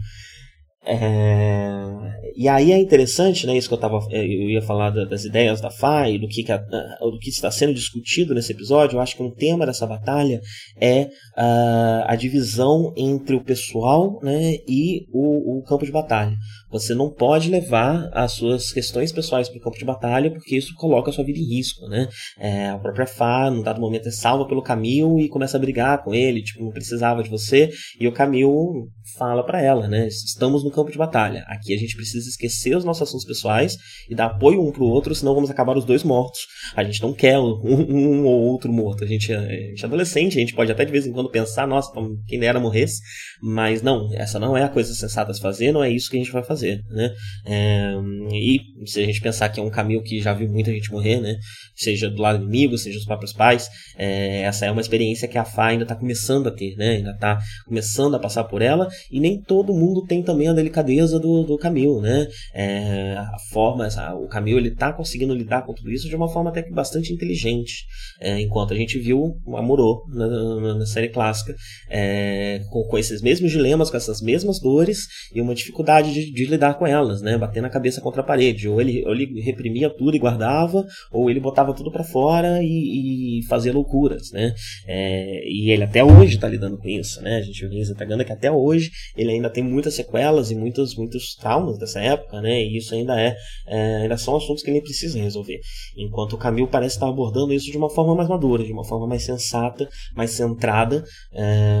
Speaker 1: É... E aí é interessante, né, isso que eu, tava, é, eu ia falar das ideias da FAI, do que, que a, do que está sendo discutido nesse episódio. Eu acho que um tema dessa batalha é a, a divisão entre o pessoal né, e o, o campo de batalha. Você não pode levar as suas questões pessoais para o campo de batalha, porque isso coloca a sua vida em risco, né? É, a própria Fá, num dado momento, é salva pelo Camil e começa a brigar com ele, tipo, não precisava de você, e o Camil fala para ela, né? Estamos no campo de batalha. Aqui a gente precisa esquecer os nossos assuntos pessoais e dar apoio um pro outro, senão vamos acabar os dois mortos. A gente não quer um, um ou outro morto. A gente, é, a gente é adolescente, a gente pode até de vez em quando pensar, nossa, quem dera morresse, mas não, essa não é a coisa sensata a se fazer, não é isso que a gente vai fazer, né? É, e se a gente pensar que é um caminho que já viu muita gente morrer, né? Seja do lado inimigo, seja dos próprios pais, é, essa é uma experiência que a Fá ainda está começando a ter, né? Ainda está começando a passar por ela e nem todo mundo tem também a delicadeza do, do Camil, né? É, a forma, o Camil ele está conseguindo lidar com tudo isso de uma forma até que bastante inteligente, é, enquanto a gente viu o Amorô na, na, na série clássica é, com, com esses mesmos dilemas, com essas mesmas dores e uma dificuldade de, de, lidar com elas, né? Bater na cabeça contra a parede. Ou ele, ou ele reprimia tudo e guardava, ou ele botava tudo para fora e, e, fazia loucuras, né? É, e ele até hoje está lidando com isso, né? A gente vê Zetaganda que até hoje ele ainda tem muitas sequelas muitos, muitos traumas dessa época, né? E isso ainda é, é ainda são assuntos que ele precisa resolver. Enquanto o Camil parece estar abordando isso de uma forma mais madura, de uma forma mais sensata, mais centrada. É,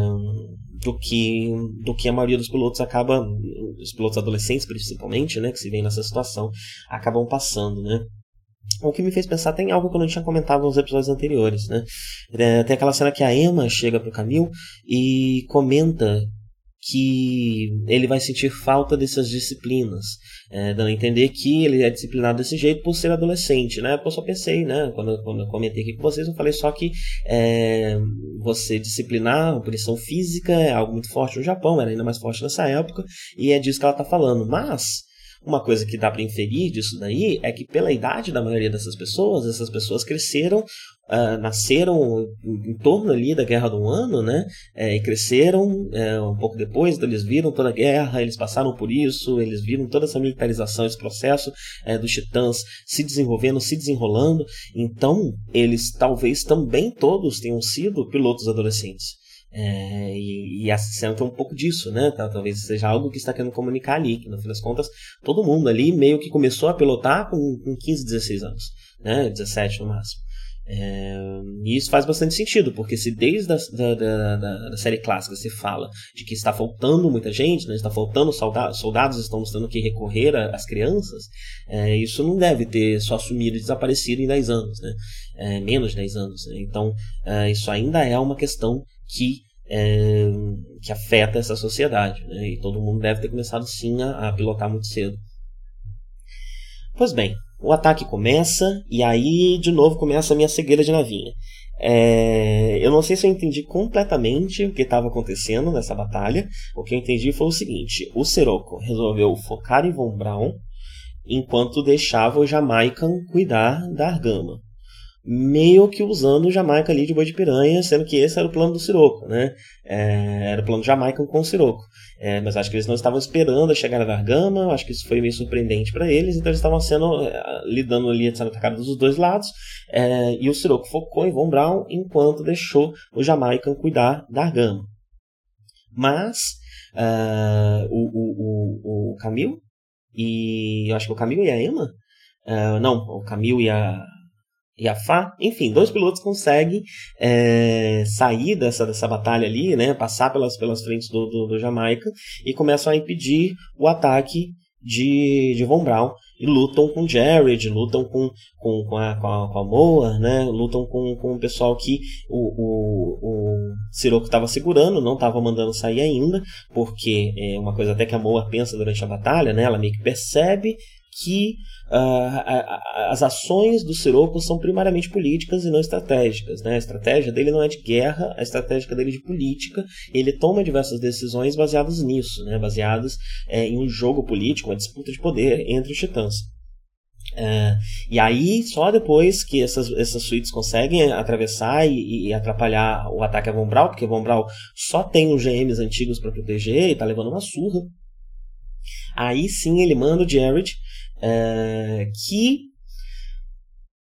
Speaker 1: do que do que a maioria dos pilotos acaba, os pilotos adolescentes principalmente, né, que se veem nessa situação, acabam passando, né? O que me fez pensar tem algo que eu não tinha comentado nos episódios anteriores, né? É, tem aquela cena que a Emma chega pro Camil e comenta que ele vai sentir falta dessas disciplinas, é, dando a entender que ele é disciplinado desse jeito por ser adolescente, né? Eu só pensei, né? Quando, quando eu comentei aqui com vocês, eu falei só que é, você disciplinar punição física é algo muito forte no Japão, era ainda mais forte nessa época, e é disso que ela está falando. Mas uma coisa que dá para inferir disso daí é que pela idade da maioria dessas pessoas, essas pessoas cresceram Uh, nasceram em torno ali da Guerra do Ano, né? É, e cresceram é, um pouco depois, então eles viram toda a guerra, eles passaram por isso, eles viram toda essa militarização, esse processo é, dos titãs se desenvolvendo, se desenrolando. Então, eles talvez também todos tenham sido pilotos adolescentes. É, e, e essa cena tem um pouco disso, né? Talvez seja algo que está querendo comunicar ali, que no fim das contas, todo mundo ali meio que começou a pilotar com, com 15, 16 anos, né? 17 no máximo. É, e isso faz bastante sentido, porque se desde a da, da, da, da, série clássica se fala de que está faltando muita gente, né, está faltando soldados, soldados estamos tendo que recorrer às crianças, é, isso não deve ter só sumido e desaparecido em 10 anos, né, é, menos de 10 anos. Né, então, é, isso ainda é uma questão que, é, que afeta essa sociedade, né, e todo mundo deve ter começado sim a, a pilotar muito cedo. Pois bem, o ataque começa e aí de novo começa a minha cegueira de navinha. É, eu não sei se eu entendi completamente o que estava acontecendo nessa batalha. O que eu entendi foi o seguinte: o Sirocco resolveu focar em Von Braun enquanto deixava o Jamaican cuidar da Argama meio que usando o Jamaica ali de boi de piranha, sendo que esse era o plano do Siroco, né? É, era o plano Jamaica com o Siroco. É, mas acho que eles não estavam esperando a chegada da Argama, acho que isso foi meio surpreendente para eles, então eles estavam sendo é, lidando ali, sendo atacados dos dois lados, é, e o Siroco focou em Von Braun enquanto deixou o Jamaica cuidar da Argama. Mas uh, o, o, o, o Camil e eu acho que o Camil e a Emma, uh, não, o Camil e a Fá, enfim, dois pilotos conseguem é, sair dessa, dessa batalha ali, né, passar pelas, pelas frentes do, do, do Jamaica e começam a impedir o ataque de, de Von Braun e lutam com Jared, lutam com, com, com, a, com, a, com a Moa, né? lutam com, com o pessoal que o, o, o Siroco estava segurando, não estava mandando sair ainda, porque é uma coisa até que a Moa pensa durante a batalha, né? ela meio que percebe que uh, as ações do Siroco são primariamente políticas e não estratégicas. Né? A estratégia dele não é de guerra, a estratégia dele é de política. ele toma diversas decisões baseadas nisso, né? baseadas é, em um jogo político, uma disputa de poder entre os titãs. Uh, e aí, só depois que essas, essas suítes conseguem atravessar e, e, atrapalhar o ataque a Von Braun, porque Von Braun só tem os GMs antigos para proteger e tá levando uma surra. Aí sim ele manda o Jared é, que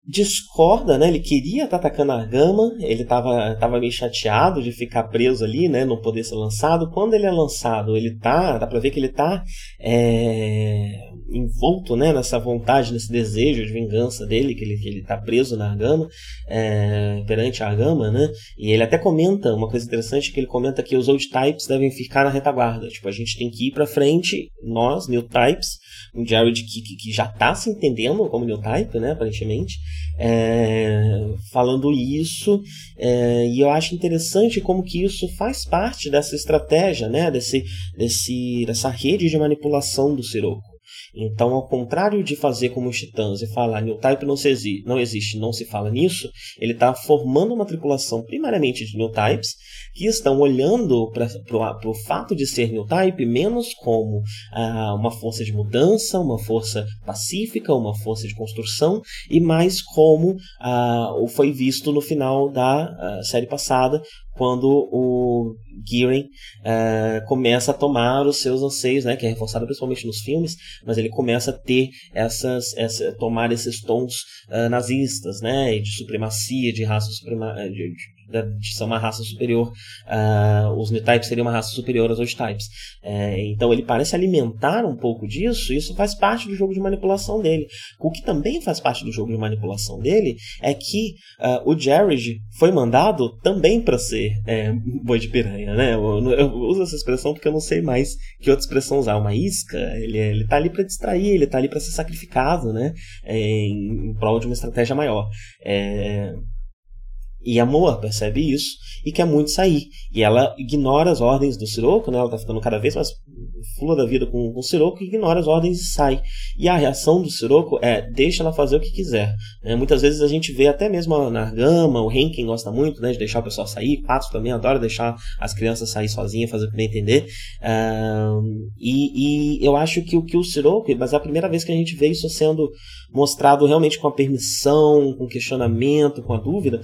Speaker 1: discorda, né? Ele queria estar tá atacando a Gama, ele estava tava meio chateado de ficar preso ali, né? Não poder ser lançado. Quando ele é lançado, ele tá, dá para ver que ele tá é, envolto, né? Nessa vontade, nesse desejo de vingança dele, que ele, que ele tá preso na Gama, é, perante a Gama, né? E ele até comenta uma coisa interessante que ele comenta que os old types devem ficar na retaguarda. Tipo, a gente tem que ir para frente, nós, new types, um Jared que, que, que já está se entendendo como new type, né, aparentemente, é, falando isso, é, e eu acho interessante como que isso faz parte dessa estratégia, né, desse, desse, dessa rede de manipulação do Siroco. Então, ao contrário de fazer como os titãs e falar New Type não, se não existe, não se fala nisso, ele está formando uma tripulação primariamente de New Types que estão olhando para o fato de ser New Type menos como ah, uma força de mudança, uma força pacífica, uma força de construção, e mais como ah, foi visto no final da ah, série passada, quando o Gearing uh, começa a tomar os seus anseios, né, que é reforçado principalmente nos filmes, mas ele começa a ter essas, essa, tomar esses tons uh, nazistas, né, de supremacia, de raça suprema, de, de de ser uma raça superior, uh, os New-Types seriam uma raça superior aos Old-Types. Uh, então ele parece alimentar um pouco disso, e isso faz parte do jogo de manipulação dele. O que também faz parte do jogo de manipulação dele é que uh, o Jared foi mandado também para ser é, boi de piranha, né? Eu, eu, uso essa expressão porque eu não sei mais que outra expressão usar. Uma isca, ele, ele tá ali para distrair, ele tá ali para ser sacrificado, né? É, em, em prol de uma estratégia maior. É, e a Moa percebe isso e quer muito sair. E ela ignora as ordens do Siroco, né? Ela tá ficando cada vez mais fula da vida com, com o Siroco e ignora as ordens e sai. E a reação do Siroco é deixa ela fazer o que quiser. Né? Muitas vezes a gente vê até mesmo na Gama, o Henkin gosta muito né, de deixar o pessoal sair, Patos também adora deixar as crianças sair sozinhas, fazer o que bem entender. e, e, eu acho que o que o Siroco, mas é a primeira vez que a gente vê isso sendo mostrado realmente com a permissão, com questionamento, com a dúvida,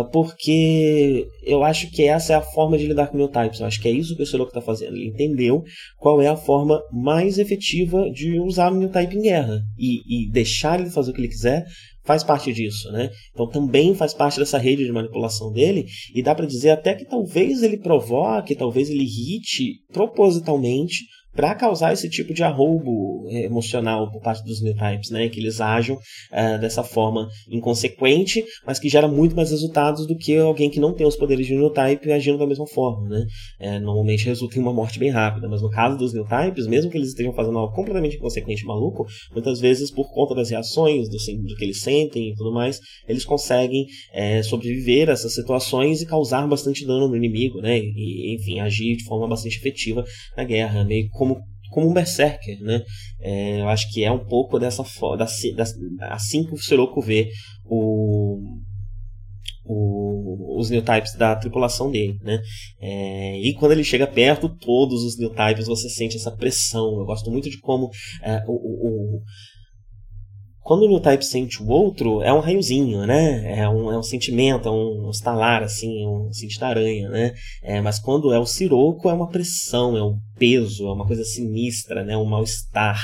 Speaker 1: uh, porque eu acho que essa é a forma de lidar com o types. Eu acho que é isso que o Siroco está fazendo. Ele entendeu qual é a forma mais efetiva de usar o Type em guerra. E, e deixar ele fazer o que ele quiser faz parte disso, né? Então também faz parte dessa rede de manipulação dele e dá para dizer até que talvez ele provoque, talvez ele irrite propositalmente para causar esse tipo de arroubo eh, emocional por parte dos new types, né? Que eles ajam uh, dessa forma inconsequente, mas que gera muito mais resultados do que alguém que não tem os poderes de new type agindo da mesma forma, né? É, normalmente resulta em uma morte bem rápida, mas no caso dos new types, mesmo que eles estejam fazendo algo completamente inconsequente maluco, muitas vezes por conta das reações, do, do que eles sentem e tudo mais, eles conseguem é, sobreviver a essas situações e causar bastante dano no inimigo, né? E, enfim, agir de forma bastante efetiva na guerra, meio como como um berserker, né? É, eu acho que é um pouco dessa forma, assim que o Sirocco vê o, o, os new types da tripulação dele, né? É, e quando ele chega perto, todos os new types você sente essa pressão. Eu gosto muito de como é, o, o, quando o New Type sente o outro, é um raiozinho, né? É um, é um sentimento, é um estalar, assim, um sentir aranha, né? É, mas quando é o Siroco, é uma pressão, é um peso, é uma coisa sinistra, né? Um mal-estar.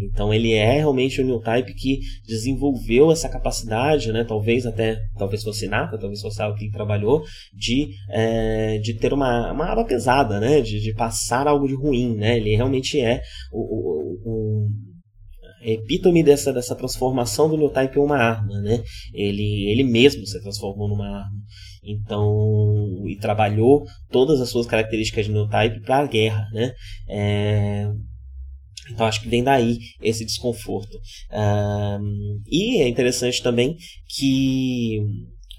Speaker 1: Então ele é realmente o New Type que desenvolveu essa capacidade, né? Talvez até, talvez fosse nata, talvez fosse algo que trabalhou, de, é, de ter uma, uma aba pesada, né? De, de passar algo de ruim, né? Ele realmente é o, o, o epítome dessa, dessa transformação do Newtype em uma arma, né? Ele, ele mesmo se transformou numa arma. Então, e trabalhou todas as suas características de Newtype para a guerra, né? É, então acho que vem daí esse desconforto. Um, e é interessante também que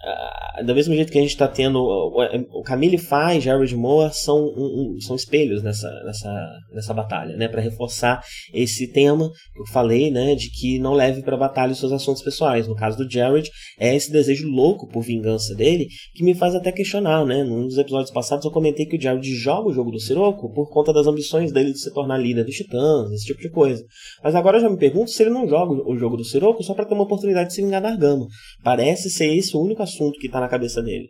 Speaker 1: Uh, do mesmo jeito que a gente está tendo o, Camille Fai e Jared Moore são, um, um, são espelhos nessa, nessa, nessa batalha, né, para reforçar esse tema que eu falei, né, de que não leve para batalha os seus assuntos pessoais. No caso do Jared, é esse desejo louco por vingança dele que me faz até questionar, né. Num dos episódios passados eu comentei que o Jared joga o jogo do Siroco por conta das ambições dele de se tornar líder dos Titãs, esse tipo de coisa. Mas agora eu já me pergunto se ele não joga o jogo do Siroco só para ter uma oportunidade de se vingar da Argama. Parece ser esse o único assunto assunto que está na cabeça dele.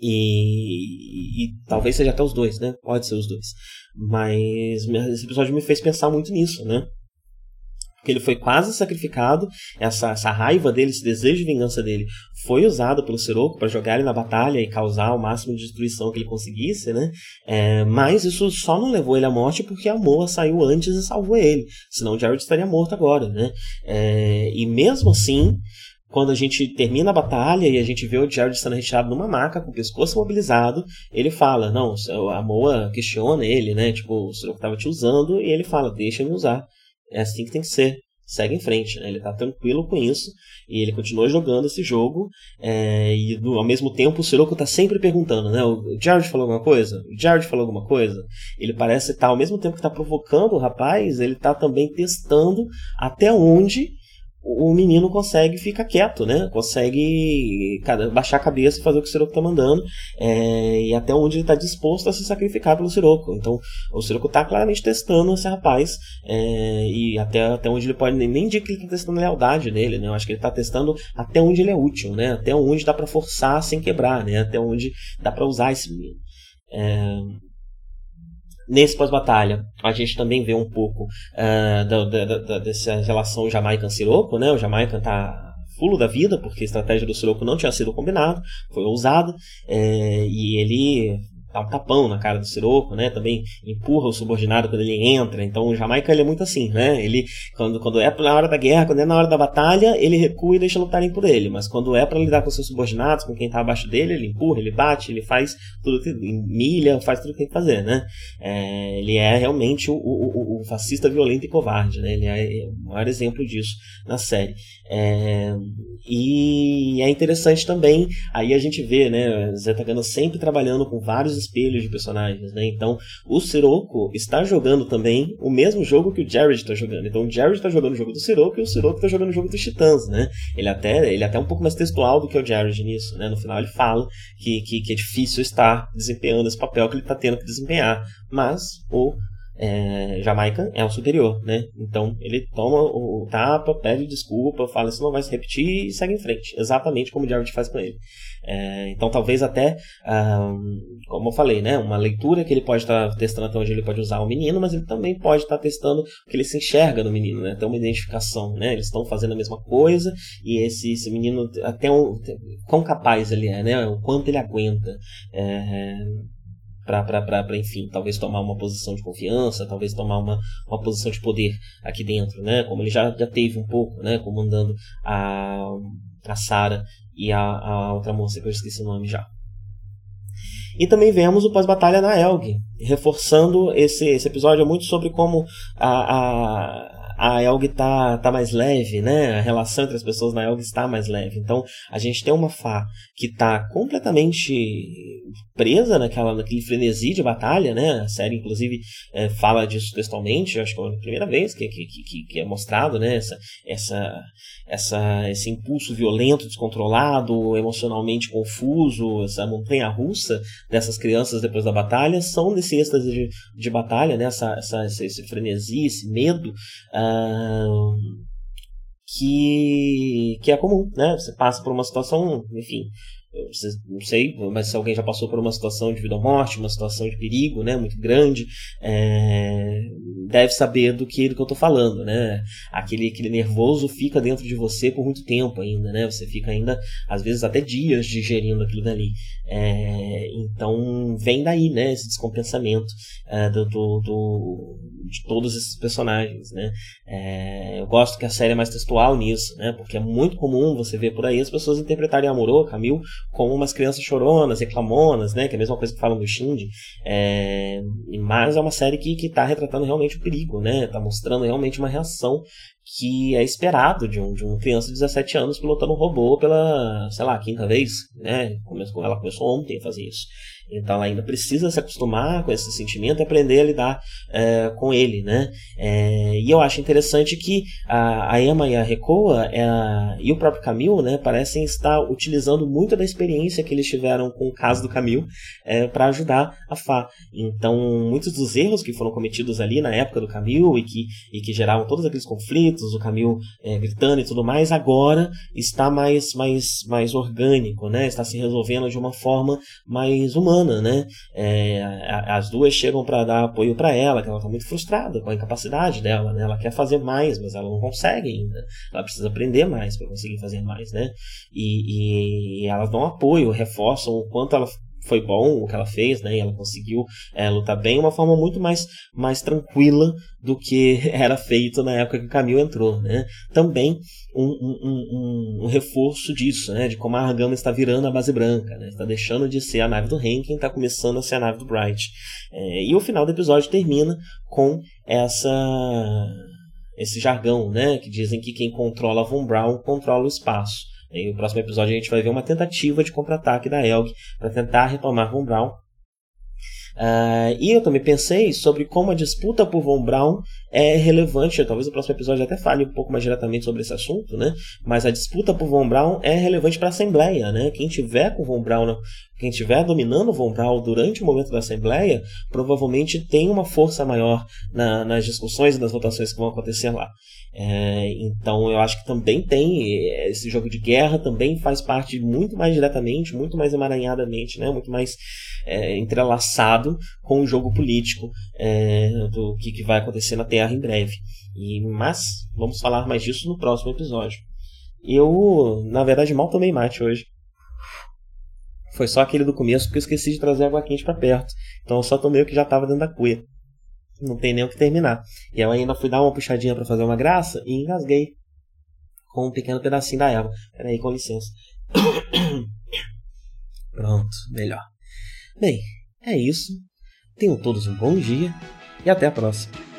Speaker 1: E, e, talvez seja até os dois, né? Pode ser os dois. Mas esse episódio me fez pensar muito nisso, né? Porque ele foi quase sacrificado, essa, essa raiva dele, esse desejo de vingança dele, foi usado pelo Siroco para jogar ele na batalha e causar o máximo de destruição que ele conseguisse, né? É, mas isso só não levou ele à morte porque a Moa saiu antes e salvou ele. Senão o Jared estaria morto agora, né? É, e mesmo assim, quando a gente termina a batalha e a gente vê o Jared sendo retirado numa maca, com o pescoço mobilizado, ele fala, não, a Moa questiona ele, né? Tipo, o senhor estava te usando, e ele fala, deixa me usar. É assim que tem que ser. Segue em frente, né? Ele tá tranquilo com isso e ele continua jogando esse jogo. É, e do, ao mesmo tempo o Sirocco tá sempre perguntando, né? O Jared falou alguma coisa? O Jared falou alguma coisa? Ele parece estar, tá, ao mesmo tempo que tá provocando o rapaz, ele tá também testando até onde o menino consegue ficar quieto, né? Consegue baixar a cabeça e fazer o que o Siroco está mandando é, e até onde ele está disposto a se sacrificar pelo Siroco. Então, o Siroco está claramente testando esse rapaz é, e até, até onde ele pode... Nem, dizer que ele está testando a lealdade dele, né? Eu acho que ele está testando até onde ele é útil, né? Até onde dá para forçar sem quebrar, né? Até onde dá para usar esse menino. É, Nesse pós-batalha, a gente também vê um pouco uh, da, da, da, dessa relação Jamaican-Siroco, né? O Jamaican tá fulo da vida, porque a estratégia do Siroco não tinha sido combinada, foi ousada, é, e ele dá um tapão na cara do Siroco, né? Também empurra o subordinado quando ele entra. Então o Jamaica ele é muito assim, né? Ele quando, quando é na hora da guerra, quando é na hora da batalha, ele recua e deixa lutarem por ele. Mas quando é para lidar com seus subordinados, com quem tá abaixo dele, ele empurra, ele bate, ele faz tudo que milha, faz tudo que tem que fazer, né? É, ele é realmente o, o, o, fascista violento e covarde, né? Ele é o maior exemplo disso na série. É, e é interessante também, aí a gente vê, né? Gana sempre trabalhando com vários espelhos de personagens, né? Então, o Sirocco está jogando também o mesmo jogo que o Jared está jogando. Então, o Jared está jogando o jogo do Sirocco e o Sirocco está jogando o jogo dos Titãs, né? Ele até, ele é até um pouco mais textual do que o Jared nisso, né? No final ele fala que, que, que é difícil estar desempenhando esse papel que ele está tendo que desempenhar. Mas o é, Jamaica é o superior, né? Então ele toma o, tapa, pede desculpa, fala isso não vai se repetir e segue em frente, exatamente como o Jared faz com ele. É, então talvez até, um, como eu falei, né? Uma leitura que ele pode estar tá testando até onde ele pode usar o menino, mas ele também pode estar tá testando o que ele se enxerga no menino, né? Tem uma identificação, né? Eles estão fazendo a mesma coisa e esse, esse menino até um, quão capaz ele é, né? O quanto ele aguenta. É, para enfim, talvez tomar uma posição de confiança, talvez tomar uma, uma posição de poder aqui dentro, né? Como ele já, já teve um pouco, né? Comandando a, a Sarah e a, a outra moça que eu esqueci o nome já. E também vemos o pós-batalha na Elg, reforçando esse, esse episódio muito sobre como a, a a Elg tá, tá mais leve, né? A relação entre as pessoas na Elg está mais leve. Então, a gente tem uma Fá que tá completamente presa naquela, naquele frenesi de batalha, né? A série, inclusive, é, fala disso textualmente. Acho que é a primeira vez que, que, que, que é mostrado, né? Essa, essa, essa, esse impulso violento, descontrolado, emocionalmente confuso, essa montanha russa dessas crianças depois da batalha, são desse êxtase de, de batalha, né? Essa, essa, esse frenesi, esse medo. Uh, que, que é comum, né? Você passa por uma situação, enfim, não sei, mas se alguém já passou por uma situação de vida ou morte, uma situação de perigo, né, muito grande, é, deve saber do que, do que eu tô falando, né? Aquele, aquele nervoso fica dentro de você por muito tempo ainda, né? Você fica ainda, às vezes, até dias digerindo aquilo dali. É, então, vem daí, né? Esse descompensamento é, do, do, do, de todos esses personagens, né? Eu gosto que a série é mais textual nisso, né? Porque é muito comum você ver por aí as pessoas interpretarem Amorô, Camil, como umas crianças choronas, reclamonas, né? Que é a mesma coisa que falam do Shinji. É, mas é uma série que, que tá retratando realmente o perigo, né? Tá mostrando realmente uma reação que é esperado de um, de uma criança de 17 anos pilotando um robô pela, sei lá, quinta vez, né? Ela começou ontem a fazer isso. Então ela ainda precisa se acostumar com esse sentimento e aprender a lidar é, com ele, né? É, e eu acho interessante que a, a Emma e a Recoa é, e o próprio Camil, né, parecem estar utilizando muito da experiência que eles tiveram com o caso do Camil para ajudar a Fá. Então muitos dos erros que foram cometidos ali na época do Camil e que, e que geravam todos aqueles conflitos, o Camil gritando e tudo mais, agora está mais, mais, mais orgânico, né? Está se resolvendo de uma forma mais humana né? É, as duas chegam para dar apoio para ela, que ela está muito frustrada com a incapacidade dela, né? Ela quer fazer mais, mas ela não consegue ainda. Ela precisa aprender mais para conseguir fazer mais, né? E, e, e elas dão apoio, reforçam o quanto ela foi bom o que ela fez, né? E ela conseguiu é, lutar bem uma forma muito mais, mais tranquila do que era feito na época que o Camil entrou, né? Também um, um, um, um, reforço disso, né? De como a Argama está virando a base branca, né? Está deixando de ser a nave do Rankin, está começando a ser a nave do Bright. É, e o final do episódio termina com essa esse jargão, né? Que dizem que quem controla Von Braun controla o espaço. No próximo episódio a gente vai ver uma tentativa de contra-ataque da Elg para tentar retomar Von Braun. Uh, e eu também pensei sobre como a disputa por Von Braun é relevante. Talvez o próximo episódio até fale um pouco mais diretamente sobre esse assunto, né? Mas a disputa por Von Braun é relevante para a Assembleia, né? Quem tiver com Von Braun, quem tiver dominando Von Braun durante o momento da Assembleia, provavelmente tem uma força maior na, nas discussões e nas votações que vão acontecer lá. É, então eu acho que também tem esse jogo de guerra também faz parte muito mais diretamente, muito mais emaranhadamente, né? Muito mais é, entrelaçado com o jogo político é, do que, que vai acontecer na Terra em breve. E, mas vamos falar mais disso no próximo episódio. Eu, na verdade, mal tomei mate hoje. Foi só aquele do começo porque eu esqueci de trazer água quente para perto. Então eu só tomei o que já estava dentro da cuia. Não tem nem o que terminar. E eu ainda fui dar uma puxadinha para fazer uma graça e engasguei com um pequeno pedacinho da erva. Peraí, com licença. Pronto, melhor. Bem, é isso. Tenham todos um bom dia e até a próxima.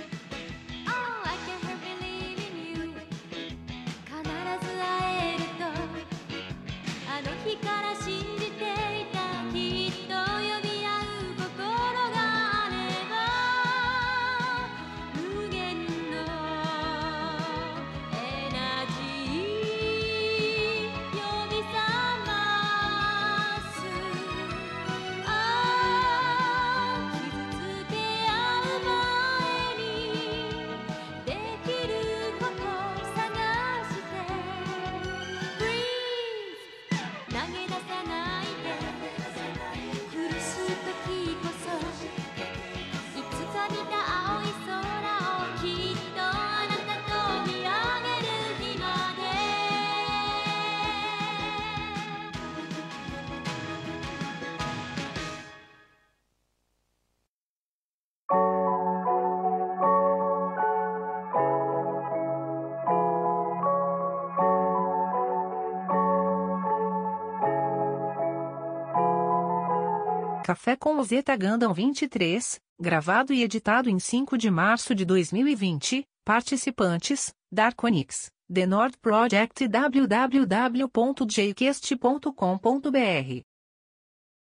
Speaker 2: Café com Ozeta Gundam 23, gravado e editado em 5 de março de 2020. Participantes: Darkonix, The Nord Project e www.jcast.com.br.